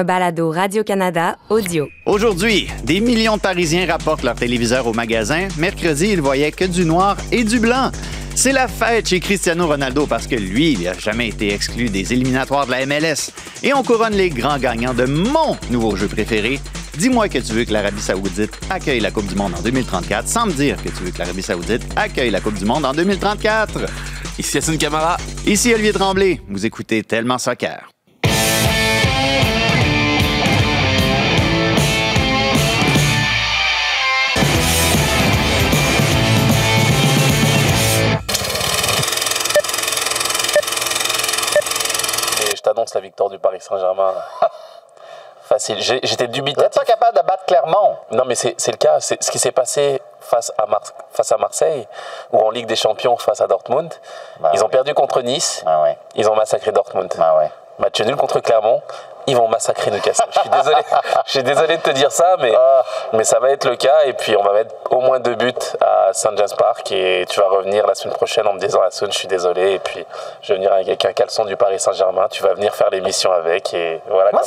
un balado Radio-Canada audio. Aujourd'hui, des millions de Parisiens rapportent leur téléviseur au magasin. Mercredi, ils voyaient que du noir et du blanc. C'est la fête chez Cristiano Ronaldo parce que lui, il n'a jamais été exclu des éliminatoires de la MLS. Et on couronne les grands gagnants de mon nouveau jeu préféré. Dis-moi que tu veux que l'Arabie Saoudite accueille la Coupe du Monde en 2034 sans me dire que tu veux que l'Arabie Saoudite accueille la Coupe du Monde en 2034. Ici Hassan Camara. Ici Olivier Tremblay. Vous écoutez Tellement Soccer. La victoire du Paris Saint-Germain. Facile. J'étais Vous n'êtes dubitatif. pas capable de battre Clermont. Non, mais c'est le cas. C'est ce qui s'est passé face à, Mar- face à Marseille ou en Ligue des Champions face à Dortmund. Bah ils ont perdu contre Nice. Ah ouais. Ils ont massacré Dortmund. Ah ouais. Match nul contre Clermont. Ils vont massacrer Newcastle. Je suis désolé. Je suis désolé de te dire ça, mais, Ah. mais ça va être le cas. Et puis, on va mettre au moins deux buts à St. James Park. Et tu vas revenir la semaine prochaine en me disant Hassoun, je suis désolé. Et puis, je vais venir avec un caleçon du Paris Saint-Germain. Tu vas venir faire l'émission avec. Et voilà. Comment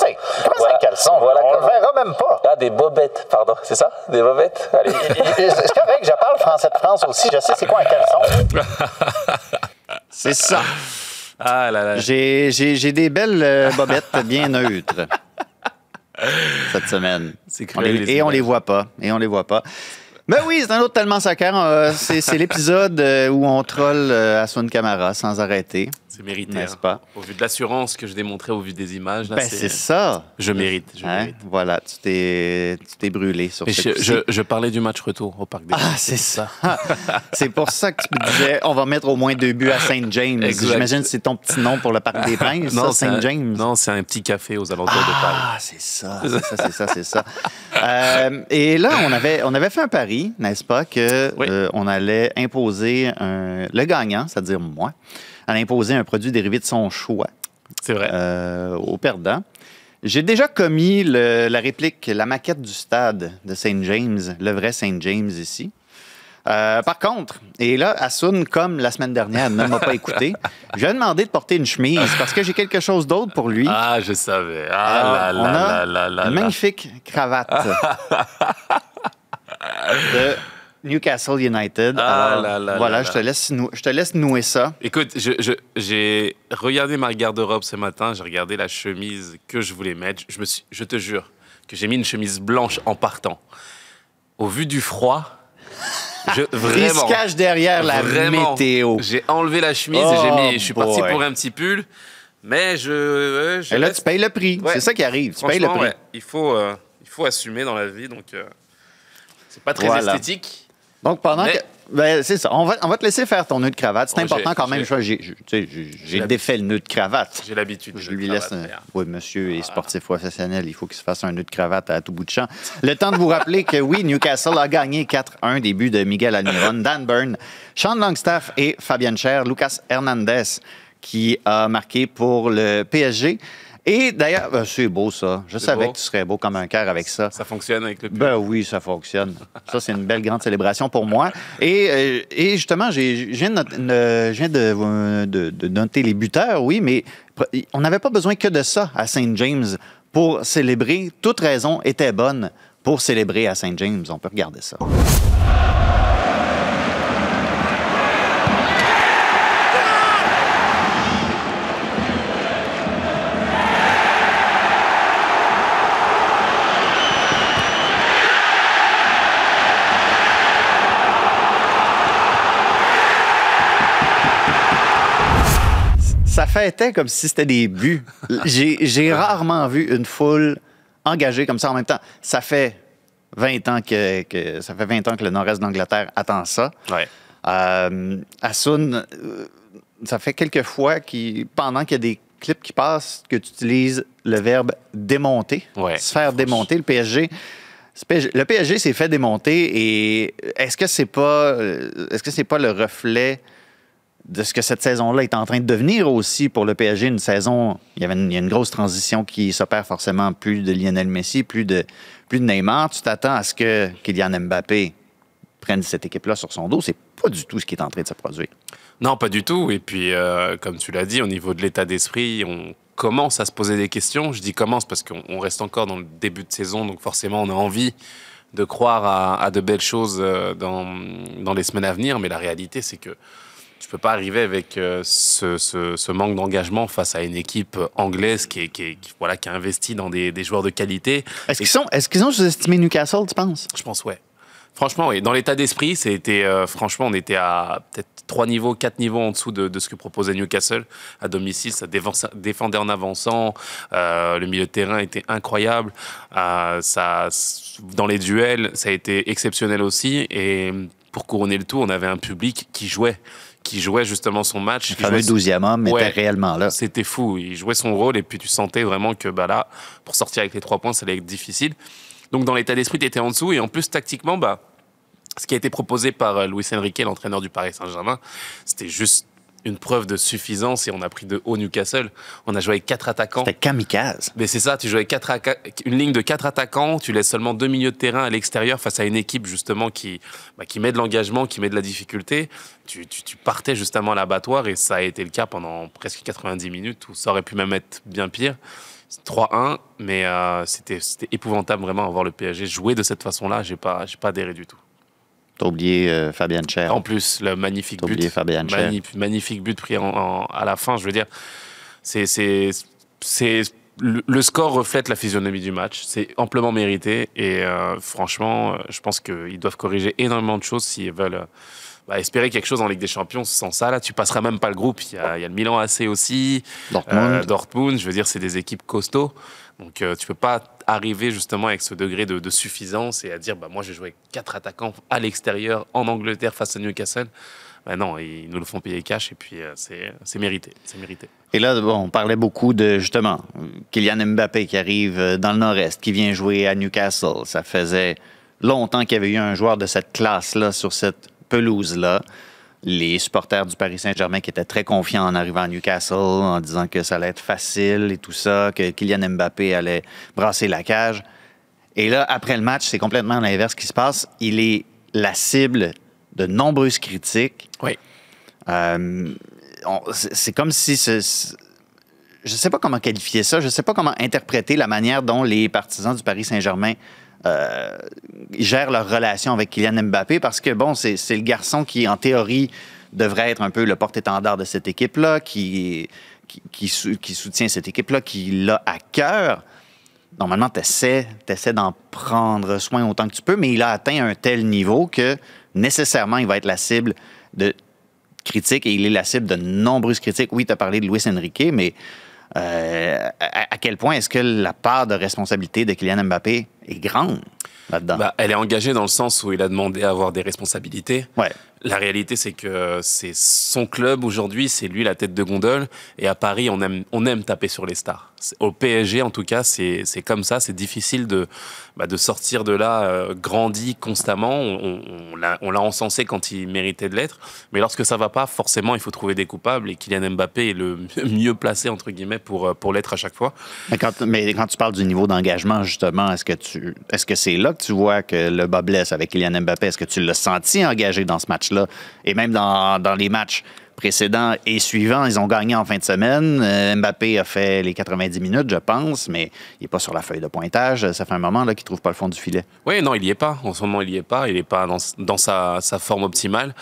voilà- caleçon? Voilà On le comment- verra même pas. Ah, des bobettes, pardon. C'est ça? Des bobettes? Allez. C'est correct, je parle français de France aussi. Je sais c'est quoi un caleçon. C'est ça. Ah là là. J'ai j'ai- j'ai des belles euh, bobettes bien neutres cette semaine. C'est On les- et on les voit pas. Et on les voit pas. Ben oui, c'est un autre tellement soccer. Euh, C'est c'est l'épisode euh, où on troll Aswan Camara sans arrêter. C'est mérité. N'est-ce hein. pas? Au vu de l'assurance que je démontrais au vu des images, Ben c'est ça. Je mérite, je Hein? mérite. Voilà, tu t'es tu t'es brûlé sur ce je, je- je parlais du match retour au Parc des Ah, c'est ça. c'est pour ça que tu me disais, on va mettre au moins deux buts à Saint James. J'imagine que c'est ton petit nom pour le Parc des Princes, c'est Saint un- James. Non, c'est un petit café aux alentours de Paris. Ah, c'est ça, c'est ça, c'est ça, c'est ça. Euh, et là, on avait, on avait fait un pari, n'est-ce pas, que Oui. euh, on allait imposer un- le gagnant, c'est-à-dire moi, allait imposer un produit dérivé de son choix C'est vrai. euh, au perdant. J'ai déjà commis le- la réplique, la maquette du stade de Saint James, le vrai Saint James ici. Euh, par contre, et là, Assun, comme la semaine dernière, ne m'a pas écouté, je lui ai demandé de porter une chemise parce que j'ai quelque chose d'autre pour lui. Ah, je savais. Ah Alors, là on là a là là là une magnifique cravate de Newcastle United. Ah Alors, là là voilà, là je te laisse nou- je te laisse nouer ça. Écoute, je- je- j'ai regardé ma garde-robe ce matin, j'ai regardé la chemise que je voulais mettre. Je, me suis, je te jure que j'ai mis une chemise blanche en partant. Au vu du froid, je, Il vraiment. se cache derrière la Vraiment. météo. J'ai enlevé la chemise et Oh j'ai mis. Je suis parti boy. pour un petit pull, mais je. euh, je Et là, reste- tu payes le prix. Ouais. C'est ça qui arrive. Tu payes le prix. ouais, il faut, euh, il faut assumer dans la vie, donc euh, c'est pas très Voilà. esthétique. Donc, pendant Mais- que. Ben, c'est ça. On va, on va te laisser faire ton nœud de cravate. C'est Oh, important quand même. j'ai- défait le nœud de cravate. J'ai l'habitude. Je lui laisse. un-. Oui, monsieur est sportif professionnel. Il faut qu'il se fasse un nœud de cravate à tout bout de champ. Le temps de vous rappeler que oui, Newcastle a gagné 4-1 début de Miguel Almiron, Dan Byrne, Sean Longstaff et Fabian Cher, Lucas Hernandez qui a marqué pour le PSG. Et d'ailleurs, ben, c'est beau ça. Je savais beau. que tu serais beau comme un cœur avec ça. Ça fonctionne avec le pull. Ben oui, ça fonctionne. Ça, c'est une belle grande célébration pour moi. Et, euh, et justement, je viens, de, noter les buteurs, oui, mais on n'avait pas besoin que de ça à Saint James pour célébrer. Toute raison était bonne pour célébrer à Saint James. On peut regarder ça. Ça fêtait comme si c'était des buts. J'ai rarement vu une foule engagée comme ça en même temps. Ça fait 20 ans que, que- ça fait 20 ans que le nord-est d'Angleterre attend ça. Ouais. Euh, Asun, euh, ça fait quelques fois pendant qu'il y a des clips qui passent, que tu utilises le verbe démonter, Ouais. se faire démonter. Le PSG, le PSG s'est fait démonter et est-ce que c'est pas, euh, est-ce que c'est pas le reflet de ce que cette saison-là est en train de devenir aussi pour le PSG, une saison, il y, une, a une grosse transition qui s'opère forcément, plus de Lionel Messi, plus de, plus de Neymar. Tu t'attends à ce que Kylian Mbappé prenne cette équipe-là sur son dos. C'est pas du tout ce qui est en train de se produire. Non, pas du tout. Et puis, euh, comme tu l'as dit, au niveau de l'état d'esprit, on commence à se poser des questions. Je dis commence parce qu'on on reste encore dans le début de saison, donc forcément on a envie de croire à, à de belles choses euh, dans, dans les semaines à venir, mais la réalité c'est que tu peux pas arriver avec euh, ce, ce- ce manque d'engagement face à une équipe anglaise qui, est, qui, est- qui- voilà, qui a investi dans des, des joueurs de qualité. Est-ce qu'ils sont, est-ce qu'ils ont sous-estimé Newcastle, tu penses? Je pense, ouais. Franchement, oui. Dans l'état d'esprit, c'était euh, franchement, on était à peut-être trois niveaux, quatre niveaux en dessous de, de ce que proposait Newcastle à domicile. Ça défendait en avançant. euh, le milieu de terrain était incroyable. Euh, ça, dans les duels, ça a été exceptionnel aussi. Et pour couronner le tout, on avait un public qui jouait, qui jouait justement son match. Le fameux 12e homme était réellement là. c'était fou. Il jouait son rôle et puis tu sentais vraiment que bah là, pour sortir avec les trois points, ça allait être difficile. Donc dans l'état d'esprit, tu étais en dessous et en plus tactiquement, bah, ce qui a été proposé par euh, Luis Enrique, l'entraîneur du Paris Saint-Germain, c'était juste une preuve de suffisance et on a pris de haut Newcastle. On a joué avec quatre attaquants. C'était kamikaze. Mais c'est ça, tu joues avec quatre une ligne de quatre attaquants, tu laisses seulement deux milieux de terrain à l'extérieur face à une équipe justement qui, bah, qui met de l'engagement, qui met de la difficulté. Tu, tu- tu partais justement à l'abattoir et ça a été le cas pendant presque 90 minutes où ça aurait pu même être bien pire. C'est 3-1, mais euh, c'était épouvantable vraiment à voir le PSG jouer de cette façon-là. J'ai pas, j'ai pas adhéré du tout. T'as oublié euh, Fabian Cher. En plus, le magnifique T'as but, oublié Fabian Cher. Magnif- magnifique but pris en- en- à la fin. Je veux dire, c'est c'est c'est le, le score reflète la physionomie du match. C'est amplement mérité et euh, franchement, euh, je pense qu'ils doivent corriger énormément de choses s'ils veulent. euh, bah, espérer quelque chose en Ligue des Champions, sans ça, là, tu passeras même pas le groupe. Il y a, il y a le Milan AC aussi, Dortmund. euh, Dortmund. Je veux dire, c'est des équipes costauds. Donc, euh, tu peux pas arriver justement avec ce degré de, suffisance et à dire, bah, moi, j'ai joué quatre attaquants à l'extérieur en Angleterre face à Newcastle. Bah, non, ils nous le font payer cash et puis euh, c'est c'est mérité. C'est mérité. Et là, bon, on parlait beaucoup de, justement, Kylian Mbappé qui arrive euh, dans le Nord-Est, qui vient jouer à Newcastle. Ça faisait longtemps qu'il y avait eu un joueur de cette classe-là sur cette pelouse-là. Les supporters du Paris Saint-Germain qui étaient très confiants en arrivant à Newcastle, en disant que ça allait être facile et tout ça, que Kylian Mbappé allait brasser la cage. Et là, après le match, c'est complètement l'inverse qui se passe. Il est la cible de nombreuses critiques. Oui. Euh, c'est comme si ce- je ne sais pas comment qualifier ça, je ne sais pas comment interpréter la manière dont les partisans du Paris Saint-Germain euh, gèrent leur relation avec Kylian Mbappé parce que, bon, c'est le garçon qui, en théorie, devrait être un peu le porte-étendard de cette équipe-là, qui, qui, qui soutient cette équipe-là, qui l'a à cœur. Normalement, tu essaies, d'en prendre soin autant que tu peux, mais il a atteint un tel niveau que nécessairement, il va être la cible de critiques et il est la cible de nombreuses critiques. Oui, tu as parlé de Luis Enrique, mais euh, à, à quel point est-ce que la part de responsabilité de Kylian Mbappé est grande là-dedans? Bah, elle est engagée dans le sens où il a demandé à avoir des responsabilités. ouais. La réalité, c'est que c'est son club aujourd'hui, c'est lui la tête de gondole. Et à Paris, on aime, on aime taper sur les stars. Au PSG, en tout cas, c'est comme ça. C'est difficile de, bah, de sortir de là euh, grandi constamment. On, on- on l'a- on l'a encensé quand il méritait de l'être. Mais lorsque ça va pas, forcément, il faut trouver des coupables. Et Kylian Mbappé est le mieux placé, entre guillemets, pour, euh, pour l'être à chaque fois. Mais quand, mais quand tu parles du niveau d'engagement, justement, est-ce que tu est-ce que c'est là que tu vois que le bas blesse avec Kylian Mbappé? Est-ce que tu l'as senti engagé dans ce match-là? Et même dans, dans les matchs précédents et suivants, ils ont gagné en fin de semaine. Euh, Mbappé a fait les 90 minutes, je pense, mais il n'est pas sur la feuille de pointage. Ça fait un moment là, qu'il ne trouve pas le fond du filet. Oui, non, il y est pas. En ce moment, il y est pas. Il n'est pas dans, dans sa, sa forme optimale.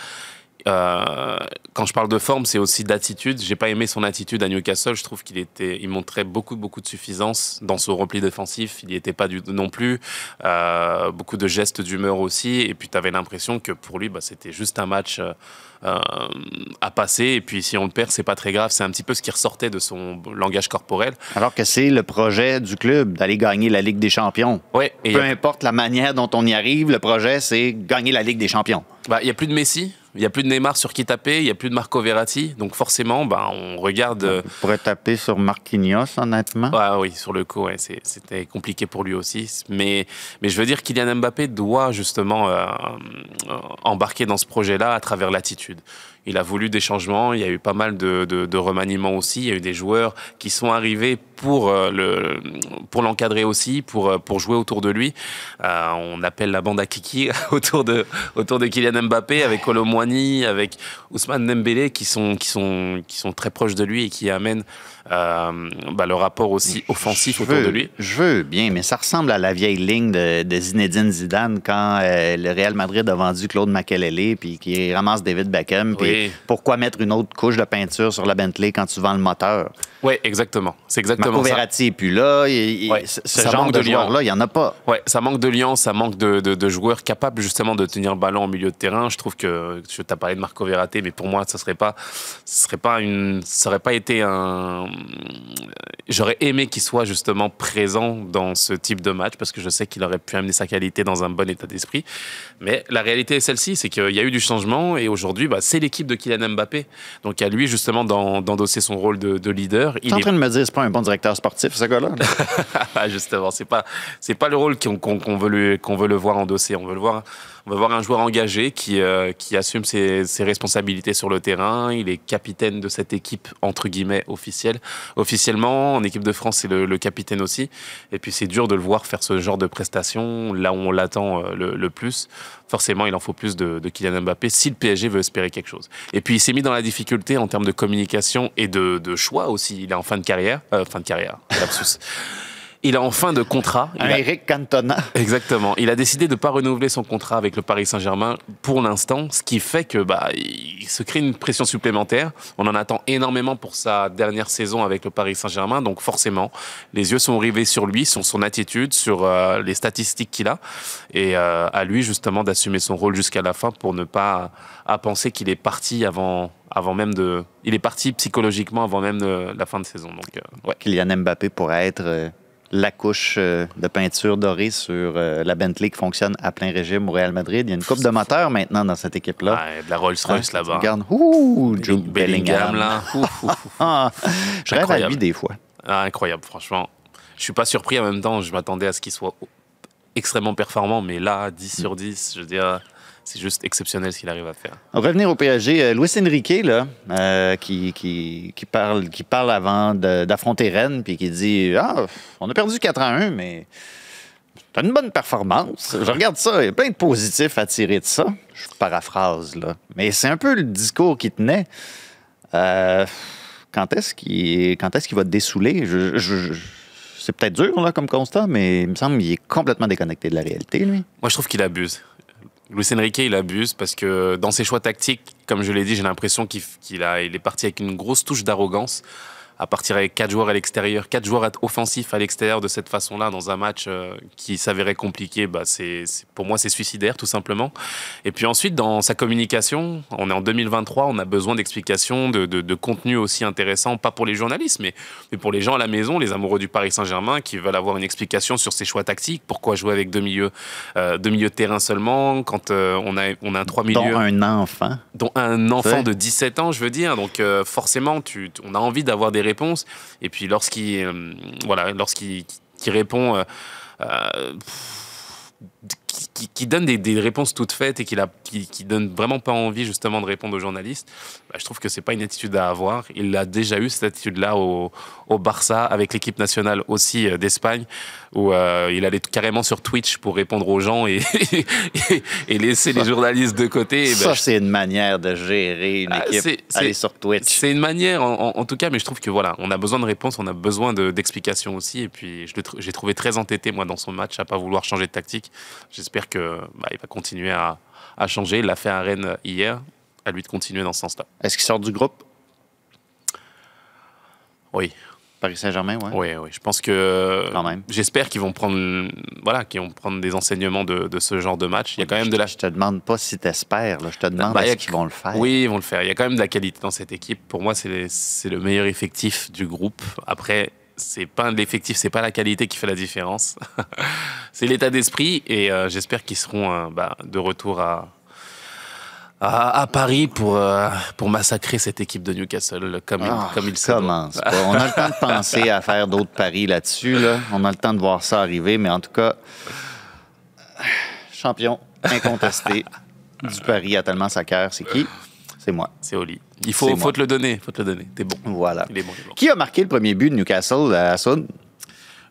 Euh, quand je parle de forme, c'est aussi d'attitude. J'ai pas aimé son attitude à Newcastle. Je trouve qu'il était, il montrait beaucoup, beaucoup de suffisance dans son repli défensif. Il n'y était pas du non plus. Euh, beaucoup de gestes d'humeur aussi. Et puis, tu avais l'impression que pour lui, bah, c'était juste un match euh, à passer. Et puis, si on le perd, c'est pas très grave. C'est un petit peu ce qui ressortait de son langage corporel. Alors que c'est le projet du club d'aller gagner la Ligue des Champions. Ouais. Peu importe la manière dont on y arrive, le projet, c'est gagner la Ligue des Champions. Bah, il y a plus de Messi, il y a plus de Neymar sur qui taper, il y a plus de Marco Verratti, donc forcément, bah, on regarde. euh, On pourrait taper sur Marquinhos, honnêtement. ouais, oui, sur le coup, ouais, c'était compliqué pour lui aussi. Mais, mais je veux dire, Kylian Mbappé doit justement euh, euh, embarquer dans ce projet-là à travers l'attitude. Il a voulu des changements, il y a eu pas mal de, de, de remaniements aussi, il y a eu des joueurs qui sont arrivés pour euh, le pour l'encadrer aussi, pour euh, pour jouer autour de lui. Euh, on appelle la bande à Kiki autour de autour de Kylian Mbappé avec Colomwani, avec Ousmane Dembélé qui sont, qui, sont, qui sont très proches de lui et qui amènent euh, bah, le rapport aussi offensif Je autour veux- de lui. Je veux bien, mais ça ressemble à la vieille ligne de, de Zinedine Zidane quand le Real Madrid a vendu Claude Makelele puis qui ramasse David Beckham. Puis Oui. pourquoi mettre une autre couche de peinture sur la Bentley quand tu vends le moteur? Ouais, exactement. C'est exactement Marco ça. Verratti est plus là. Ouais, ce ça genre manque de, de joueur-là, il n'y en a pas. Ouais, ça manque de liens, ça manque de, de- de joueurs capables justement de tenir le ballon au milieu de terrain. Je trouve que je t'ai parlé de Marco Verratti, mais pour moi, ça serait pas, serait pas une, ça aurait pas été un. J'aurais aimé qu'il soit justement présent dans ce type de match parce que je sais qu'il aurait pu amener sa qualité dans un bon état d'esprit. Mais la réalité est celle-ci, c'est qu'il y a eu du changement et aujourd'hui, bah, c'est l'équipe de Kylian Mbappé. Donc à lui justement d'en- d'endosser son rôle de, de leader. Tu es en train de me dire c'est pas un bon directeur sportif, ce gars-là? Ah, justement, c'est pas c'est pas le rôle qu'on qu'on veut le qu'on veut le voir endosser. On veut le voir on veut voir un joueur engagé qui euh, qui assume ses, ses responsabilités sur le terrain. Il est capitaine de cette équipe entre guillemets officielle. Officiellement, en équipe de France, c'est le, le capitaine aussi. Et puis c'est dur de le voir faire ce genre de prestations là où on l'attend euh, le, le plus. Forcément, il en faut plus de, de Kylian Mbappé si le PSG veut espérer quelque chose. Et puis il s'est mis dans la difficulté en termes de communication et de, de choix aussi. Il est en fin de carrière, euh, fin de carrière, lapsus. Il est en fin de contrat. Il a- Eric Cantona. Exactement. Il a décidé de ne pas renouveler son contrat avec le Paris Saint-Germain pour l'instant, ce qui fait que bah, il se crée une pression supplémentaire. On en attend énormément pour sa dernière saison avec le Paris Saint-Germain, donc forcément, les yeux sont rivés sur lui, sur son attitude, sur euh, les statistiques qu'il a, et euh, à lui justement d'assumer son rôle jusqu'à la fin pour ne pas à penser qu'il est parti avant, avant même de, il est parti psychologiquement avant même de la fin de saison. Donc euh, ouais. Kylian Mbappé pourrait être euh, la couche euh, de peinture dorée sur euh, la Bentley qui fonctionne à plein régime au Real Madrid. Il y a une coupe de moteur maintenant dans cette équipe-là. Ouais, de la Rolls-Royce Hein, là-bas. Regarde, ouh, Jude Bellingham Bellingham. là. Ouf, ouf, ouf. Je rêve à lui des fois. Ah, incroyable, franchement. Je suis pas surpris en même temps, je m'attendais à ce qu'il soit extrêmement performant, mais là, 10 sur 10, je veux dire, c'est juste exceptionnel ce qu'il arrive à faire. On va revenir au PSG. Euh, Luis Enrique, là, euh, qui, qui, qui parle, qui parle avant d'affronter Rennes, puis qui dit Ah, on a perdu 4 à 1, mais c'est une bonne performance. Je regarde ça, il y a plein de positifs à tirer de ça. Je paraphrase, là. Mais c'est un peu le discours qui tenait. Euh, quand est-ce qu'il quand est-ce qu'il va te dessouler? Je- je- je- c'est peut-être dur, là, comme constat, mais il me semble qu'il est complètement déconnecté de la réalité, lui. Moi, je trouve qu'il abuse. Luis Enrique, il abuse parce que dans ses choix tactiques, comme je l'ai dit, j'ai l'impression qu'il il est parti avec une grosse touche d'arrogance. À partir avec quatre joueurs à l'extérieur, quatre joueurs offensifs à l'extérieur de cette façon-là, dans un match euh, qui s'avérait compliqué, bah c'est, pour moi, c'est suicidaire, tout simplement. Et puis ensuite, dans sa communication, on est en 2023, on a besoin d'explications, de, de, de contenu aussi intéressant, pas pour les journalistes, mais, mais pour les gens à la maison, les amoureux du Paris Saint-Germain, qui veulent avoir une explication sur ses choix tactiques. Pourquoi jouer avec deux milieux, euh, deux milieux de terrain seulement, quand euh, on, a, on a un trois milieux Dont un enfant. dont un enfant de 17 ans, je veux dire. Donc euh, forcément, tu- on a envie d'avoir des Et puis lorsqu'il euh, voilà, lorsqu'il qui répond, euh, euh, qui, qui- qui donne des, des réponses toutes faites et qui, la, qui, qui donne vraiment pas envie justement de répondre aux journalistes, bah, je trouve que c'est pas une attitude à avoir. Il a déjà eu cette attitude-là au, au Barça avec l'équipe nationale aussi euh, d'Espagne où euh, il allait carrément sur Twitch pour répondre aux gens et, et, et laisser les journalistes de côté. Et ça, je- c'est une manière de gérer une Ah, équipe. Aller sur Twitch. c'est une manière, en, en- en tout cas, mais je trouve que voilà, on a besoin de réponses, on a besoin de- d'explications aussi. Et puis, j'ai trouvé très entêté, moi, dans son match, à pas vouloir changer de tactique. J'espère que bah, va continuer à, à changer. Il l'a fait à Rennes hier. À lui de continuer dans ce sens-là. Est-ce qu'il sort du groupe? Oui, Paris Saint-Germain, ouais? oui, oui. Je pense que Quand même. j'espère qu'ils vont prendre, voilà, qu'ils vont prendre des enseignements de, de ce genre de match. Il y a quand même de la Je te demande pas si t'espères, là. je te demande Bah, y a- est-ce qu'ils vont le faire. Oui, ils vont le faire. Il y a quand même de la qualité dans cette équipe. Pour moi, c'est le meilleur effectif du groupe. Après, c'est pas l'effectif, c'est pas la qualité qui fait la différence. c'est l'état d'esprit et euh, j'espère qu'ils seront euh, bah, de retour à, à, à Paris pour, euh, pour massacrer cette équipe de Newcastle comme, Ah, il, comme il se doit. commence pas. On a le temps de penser à faire d'autres paris là-dessus. Là. On a le temps de voir ça arriver, mais en tout cas, champion incontesté du Paris à tellement sa c'est qui? C'est moi. C'est Oli. Il faut, faut te le donner. Faut te le donner. T'es bon. Voilà. Il est bon. il est bon. Qui a marqué le premier but de Newcastle à Soud?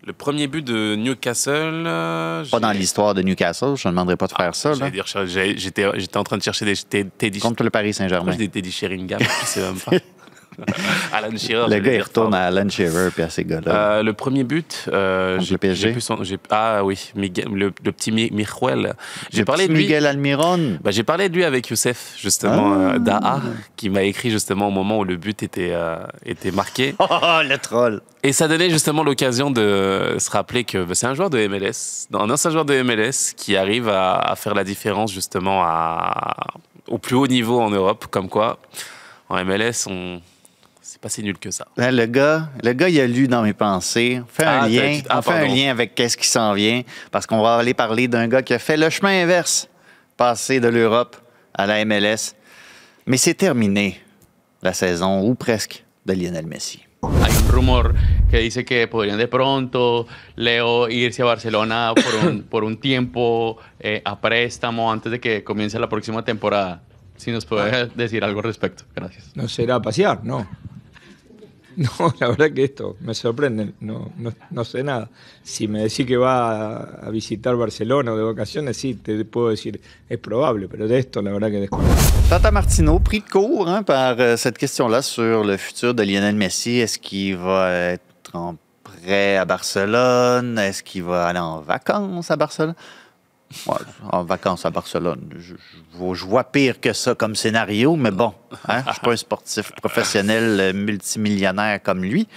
Le premier but de Newcastle. euh, Pas dans l'histoire de Newcastle, je ne demanderais pas de faire ça. J'étais j'étais en train de chercher des des- Teddy Contre le Paris Saint-Germain. dis Teddy Sheringham Alan Shearer. Le gars, il retourne à Alan Shearer puis à ces gars-là. Euh, le premier but, euh, j'ai- plus son- ah oui, Miguel- le, le petit Mi- Mijuel. J'ai parlé de lui. Miguel Almiron. Bah, j'ai parlé de lui avec Youssef, justement, Ah. euh, d'AA, qui m'a écrit justement au moment où le but était, euh, était marqué. Oh, le troll. Et ça donnait justement l'occasion de se rappeler que bah, c'est un joueur de MLS, un ancien joueur de MLS qui arrive à, à faire la différence justement à, au plus haut niveau en Europe, comme quoi en MLS, on pas si nul que ça. Là, le gars, le gars, il a lu dans mes pensées. On fait un Ah, lien. ah, on fait un lien avec qu'est-ce qui s'en vient. Parce qu'on va aller parler d'un gars qui a fait le chemin inverse, passer de l'Europe à la MLS. Mais c'est terminé la saison, ou presque, de Lionel Messi. Hay un rumor que dice que podrían de pronto Leo irse a Barcelona por un, por un tiempo eh, a préstamo antes de que comience la próxima temporada. Si nos puede decir algo al respecto. Gracias. No será a pasear, no. No, la verdad que esto me sorprende, no, no, no sé nada. Si me decís que va a, visitar Barcelona o de vacaciones, sí, te puedo decir, es probable, pero de esto la verdad que desconozco. Tata Martino, pris de court hein, par euh, cette question-là sur le futur de Lionel Messi. Est-ce qu'il va être en prêt à Barcelone? Est-ce qu'il va aller en vacances à Barcelone? En vacances à Barcelone. Je, vois- pire que ça comme scénario, mais bon, hein, je ne suis pas un sportif professionnel euh, multimillionnaire comme lui.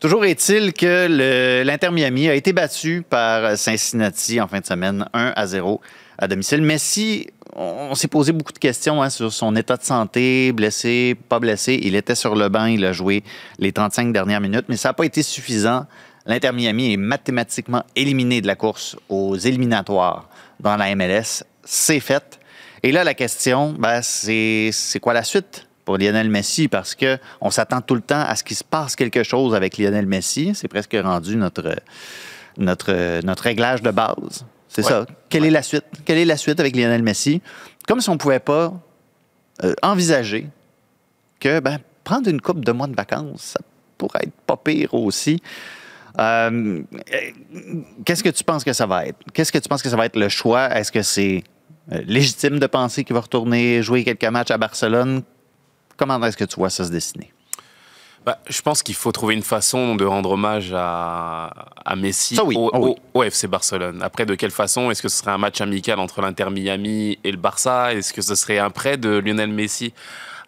Toujours est-il que l'Inter Miami a été battu par Cincinnati en fin de semaine, 1 à 0 à domicile. Messi, on, on s'est posé beaucoup de questions hein, sur son état de santé, blessé, pas blessé. Il était sur le banc, il a joué les 35 dernières minutes, mais ça n'a pas été suffisant. L'Inter Miami est mathématiquement éliminé de la course aux éliminatoires dans la MLS. C'est fait. Et là, la question, ben, c'est quoi la suite pour Lionel Messi? Parce que on s'attend tout le temps à ce qu'il se passe quelque chose avec Lionel Messi. C'est presque rendu notre, notre, notre réglage de base. C'est Ouais. ça. Quelle est la suite? Quelle est la suite avec Lionel Messi? Comme si on ne pouvait pas euh, envisager que ben, prendre une coupe de mois de vacances, ça pourrait être pas pire aussi. Euh, Qu'est-ce que tu penses que ça va être? Qu'est-ce que tu penses que ça va être le choix? Est-ce que c'est euh, légitime de penser qu'il va retourner jouer quelques matchs à Barcelone? Comment est-ce que tu vois ça se dessiner? Bah, je pense qu'il faut trouver une façon de rendre hommage à, à Messi Ça, oui. au, Ah oui. au- au FC Barcelone. Après, de quelle façon? Est-ce que ce serait un match amical entre l'Inter Miami et le Barça? Est-ce que ce serait un prêt de Lionel Messi?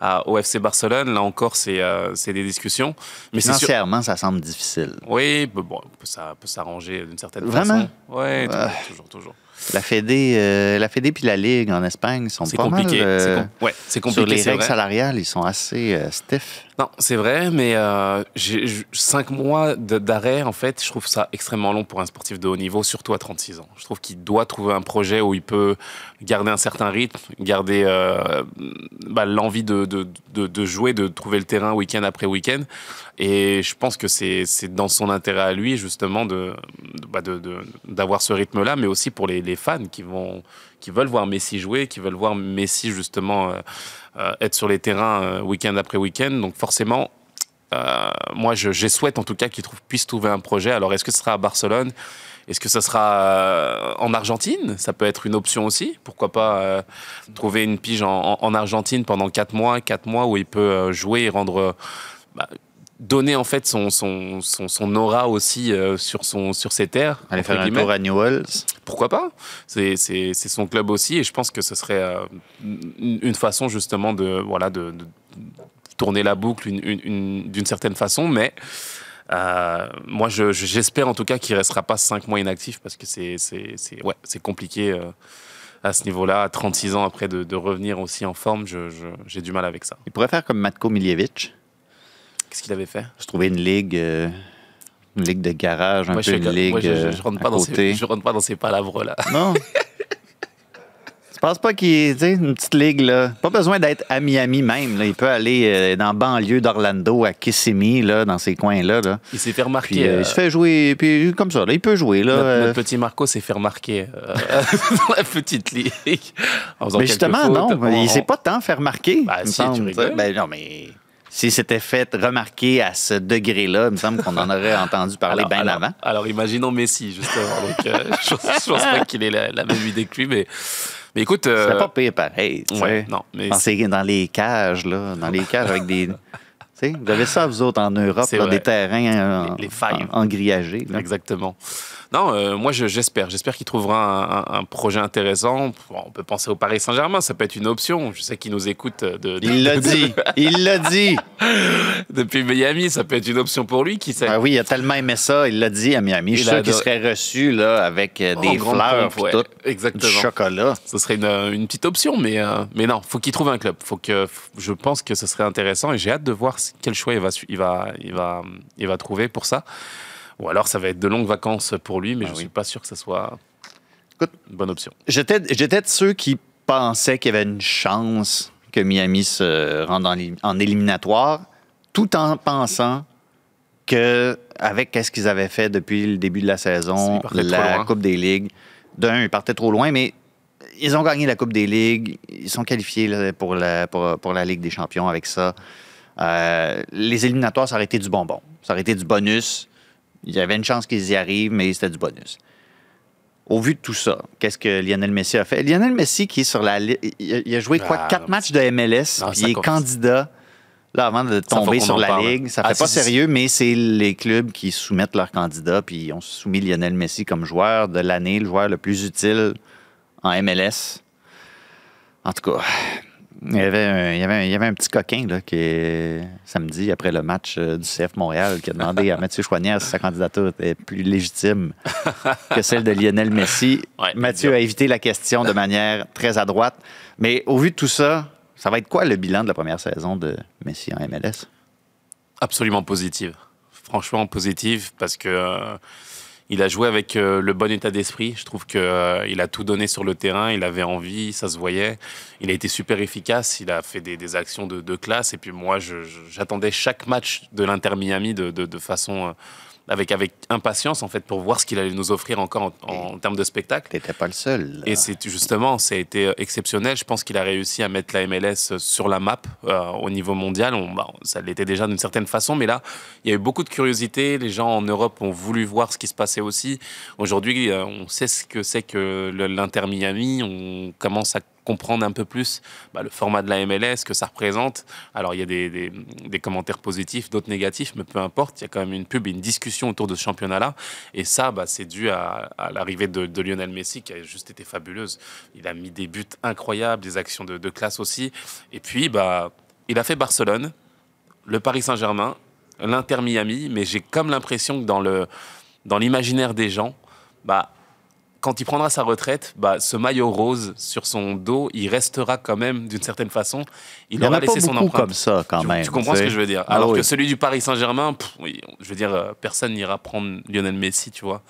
À, au FC Barcelone Là encore, c'est euh, des discussions. Mais sûr. Financièrement, ça semble difficile. Oui, bon, ça peut s'arranger d'une certaine Vraiment? façon. Oui, Ah. toujours, toujours. La Fédé, euh, la Fédé puis la Ligue en Espagne sont pas compliqué. mal... c'est euh, com- ouais, c'est sur compliqué, les règles vrai. salariales, ils sont assez euh, stiff. Non, c'est vrai, mais euh, j'ai- cinq mois d'arrêt, en fait, je trouve ça extrêmement long pour un sportif de haut niveau, surtout à 36 ans. Je trouve qu'il doit trouver un projet où il peut garder un certain rythme, garder euh, bah, l'envie de, de, de- de jouer, de trouver le terrain week-end après week-end. Et je pense que c'est dans son intérêt à lui, justement, de de- bah, de- d'avoir ce rythme-là, mais aussi pour les, les fans qui, vont, qui veulent voir Messi jouer, qui veulent voir Messi, justement, euh, être sur les terrains euh, week-end après week-end. Donc forcément, euh, moi, je, je souhaite en tout cas qu'il puisse trouver un projet. Alors, est-ce que ce sera à Barcelone? Est-ce que ce sera euh, en Argentine? Ça peut être une option aussi. Pourquoi pas euh, trouver une pige en, en- en Argentine pendant 4 mois, 4 mois où il peut euh, jouer et rendre... euh, bah, donner en fait son, son, son, son aura aussi euh, sur, son, sur ses terres. Aller faire un tour à Newells. Pourquoi pas? C'est c'est- c'est son club aussi et je pense que ce serait euh, une façon justement de, voilà, de, de tourner la boucle une- une- une- d'une certaine façon, mais euh, moi je- je- j'espère en tout cas qu'il restera pas cinq mois inactif parce que c'est c'est- c'est- ouais, compliqué à ce niveau-là, à 36 ans après de, de revenir aussi en forme, je- je- j'ai du mal avec ça. Il pourrait faire comme Matko Miljevic, Qu'est-ce qu'il avait fait? Se trouver une ligue, euh, une ligue de garage, un Moi, peu je, une ligue moi, je, je- je euh, rentre à pas dans côté. ces, je rentre pas dans ces palabres-là. Non. Tu penses pas qu'il tu sais, une petite ligue, là? Pas besoin d'être à Miami même. là. Il peut aller euh, dans la banlieue d'Orlando, à Kissimmee, là, dans ces coins-là. Là. Il s'est fait remarquer. Puis euh, euh, il se fait jouer, puis comme ça, là, il peut jouer. Là, Notre, euh, notre petit Marco s'est fait remarquer euh, dans la petite ligue. En mais justement, non, On- il s'est pas tant fait remarquer. Bah, si, tu. Ben non, mais s'il s'était fait remarquer à ce degré-là, il me semble qu'on en aurait entendu parler Alors- bien avant. Alors, imaginons Messi, justement. Donc, euh, je, pense- je pense pas qu'il ait la, la même idée que lui, mais, mais écoute. euh, C'est pas pire pareil. ouais, non, mais Dans, les cages, là, dans les cages avec des. Vous avez ça, vous autres, en Europe, là, des terrains euh, en- Les- les failles. en- engrillagés. là. Exactement. Non, euh, moi je- j'espère. J'espère qu'il trouvera un, un- un projet intéressant. On peut penser au Paris Saint-Germain, ça peut être une option. Je sais qu'il nous écoute de, de- Il l'a dit. Il l'a dit. depuis Miami, ça peut être une option pour lui. Qui sait Ah oui, il a tellement aimé ça, il l'a dit à Miami. Je suis sûr qu'il serait reçu là, avec euh, des grande fleurs pompe, ouais. tout. Exactement. Du chocolat. Ce serait une, une petite option, mais, euh, mais non, faut qu'il trouve un club. Faut que, je pense que ce serait intéressant et j'ai hâte de voir quel choix il va, il, va, il, va, il va trouver pour ça. Ou alors ça va être de longues vacances pour lui, mais Ah je oui. suis pas sûr que ce soit Écoute. une bonne option. J'étais de ceux qui pensaient qu'il y avait une chance que Miami se rende en, élim- en éliminatoire, tout en pensant que avec ce qu'ils avaient fait depuis le début de la saison, la. Coupe des Ligues, d'un, ils partaient trop loin, mais ils ont gagné la Coupe des Ligues, ils sont qualifiés là, pour, la, pour, pour la Ligue des champions avec ça. Euh, les éliminatoires, ça aurait été du bonbon. Ça aurait été du bonus. Il y avait une chance qu'ils y arrivent, mais c'était du bonus. Au vu de tout ça, qu'est-ce que Lionel Messi a fait? Lionel Messi, qui est sur la il a- joué quoi? Ah, quatre matchs de MLS, Non, puis il est compte. candidat. Là, avant de tomber sur la parle. Ligue, ça Ah, fait pas sérieux, mais c'est les clubs qui soumettent leurs candidats, puis ils ont soumis Lionel Messi comme joueur de l'année, le joueur le plus utile en MLS. En tout cas, il y avait un, il y avait un, il y avait un petit coquin là, qui, samedi, après le match euh, du CF Montréal, qui a demandé à Mathieu Chouanière si sa candidature était plus légitime que celle de Lionel Messi. Ouais, Mathieu bien. a évité la question de manière très à droite. Mais au vu de tout ça, ça va être quoi le bilan de la première saison de Messi en MLS? Absolument positive. Franchement positive parce que euh, il a joué avec euh, le bon état d'esprit. Je trouve que euh, a tout donné sur le terrain. Il avait envie, ça se voyait. Il a été super efficace. Il a fait des, actions de, classe. Et puis moi, j'attendais chaque match de l'Inter Miami de façon euh, avec avec impatience en fait pour voir ce qu'il allait nous offrir encore en, en termes de spectacle. T'étais pas le seul. là. Et c'est justement, ça a été exceptionnel. Je pense qu'il a réussi à mettre la MLS sur la map euh, au niveau mondial. On, bah, ça l'était déjà d'une certaine façon, mais là, il y a eu beaucoup de curiosité. Les gens en Europe ont voulu voir ce qui se passait aussi. Aujourd'hui, euh, on sait ce que c'est que l'Inter Miami. On commence à comprendre un peu plus bah, le format de la MLS, ce que ça représente. Alors, il y a des, des- commentaires positifs, d'autres négatifs, mais peu importe. Il y a quand même une pub et une discussion autour de ce championnat-là. Et ça, bah, c'est dû à, l'arrivée de, de Lionel Messi, qui a juste été fabuleuse. Il a mis des buts incroyables, des actions de, de classe aussi. Et puis, bah, il a fait Barcelone, le Paris Saint-Germain, l'Inter Miami, mais j'ai comme l'impression que dans le dans l'imaginaire des gens, bah quand il prendra sa retraite, bah, ce maillot rose sur son dos, il restera quand même d'une certaine façon. Il, aura laissé son empreinte. comme ça, quand même. tu comprends ce que je veux dire? Ah Alors oui. que celui du Paris Saint-Germain, oui, je veux dire, euh, personne n'ira prendre Lionel Messi, tu vois.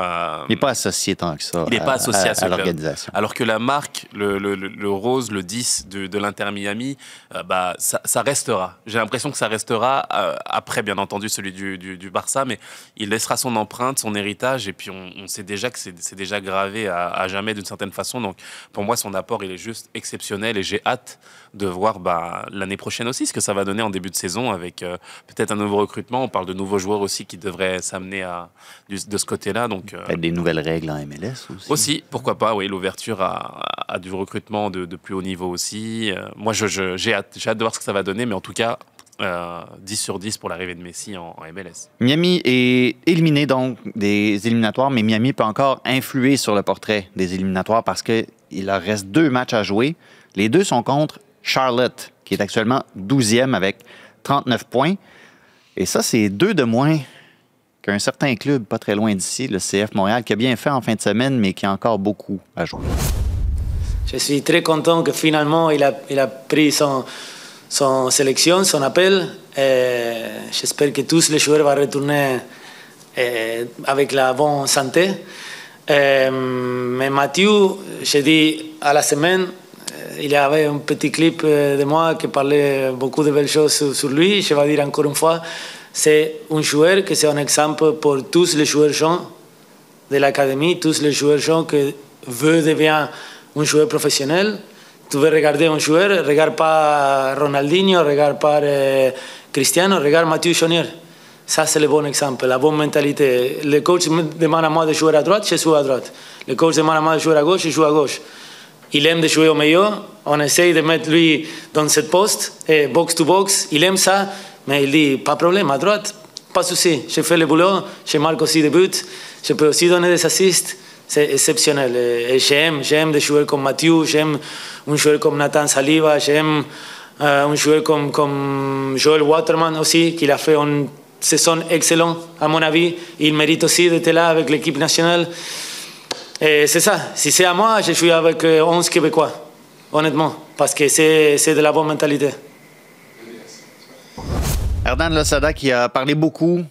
Euh, Il n'est pas associé tant que ça il n'est pas associé à, ce club. l'organisation. Alors que la marque, le, le- le- rose, le 10 de, de l'Inter Miami, euh, bah, ça, ça restera. J'ai l'impression que ça restera euh, après, bien entendu, celui du, du- du Barça, mais il laissera son empreinte, son héritage, et puis on, on sait déjà que c'est c'est déjà gravé à, à jamais d'une certaine façon. Donc pour moi, son apport, il est juste exceptionnel, et j'ai hâte de voir bah, l'année prochaine aussi ce que ça va donner en début de saison avec euh, peut-être un nouveau recrutement. On parle de nouveaux joueurs aussi qui devraient s'amener à, du- de ce côté-là. Donc, euh, des nouvelles règles en MLS aussi. aussi, pourquoi pas, oui, l'ouverture à, à- à du recrutement de, de plus haut niveau aussi. Euh, moi, je- je- j'ai hâte, j'ai hâte de voir ce que ça va donner, mais en tout cas, euh, 10 sur 10 pour l'arrivée de Messi en, en MLS. Miami est éliminé donc des éliminatoires, mais Miami peut encore influer sur le portrait des éliminatoires parce qu'il leur reste deux matchs à jouer. Les deux sont contre Charlotte, qui est actuellement 12e avec 39 points. Et ça, c'est deux de moins qu'un certain club pas très loin d'ici, le CF Montréal, qui a bien fait en fin de semaine, mais qui a encore beaucoup à jouer. Je suis très content que finalement il a, pris son, sélection, son appel. J'espère que tous les joueurs vont retourner eh, avec la bonne santé. Eh, mais Mathieu, j'ai dit à la semaine, il y avait un petit clip eh, de moi qui parlait beaucoup de belles choses sur, lui. Je vais dire encore une fois, c'est un joueur qui c'est un exemple pour tous les joueurs jeunes de l'académie, tous les joueurs jeunes qui veulent devenir un joueur professionnel, tu veux regarder un joueur, regarde pas Ronaldinho, regarde pas euh, Cristiano, regarde Mathieu Chonier. Ça, c'est le bon exemple, la bonne mentalité. Le coach demande à moi de jouer à droite, je joue à droite. Le coach demande à moi de jouer à gauche, je joue à gauche. Il aime de jouer au meilleur. On essaye de mettre lui dans cette poste, box to box. Il aime ça, mais il dit pas de problème, à droite, pas de souci. Je fais le boulot, je marque aussi des buts, je peux aussi donner des assists. C'est exceptionnel. Et j'aime, j'aime de jouer comme Mathieu, j'aime un joueur comme Nathan Saliba, j'aime euh, un joueur comme, comme Joel Waterman aussi, qui a fait une saison excellente, à mon avis. Il mérite aussi d'être là avec l'équipe nationale. Et c'est ça. Si c'est à moi, je suis avec 11 Québécois, honnêtement, parce que c'est de la bonne mentalité. Hernan Losada qui a parlé beaucoup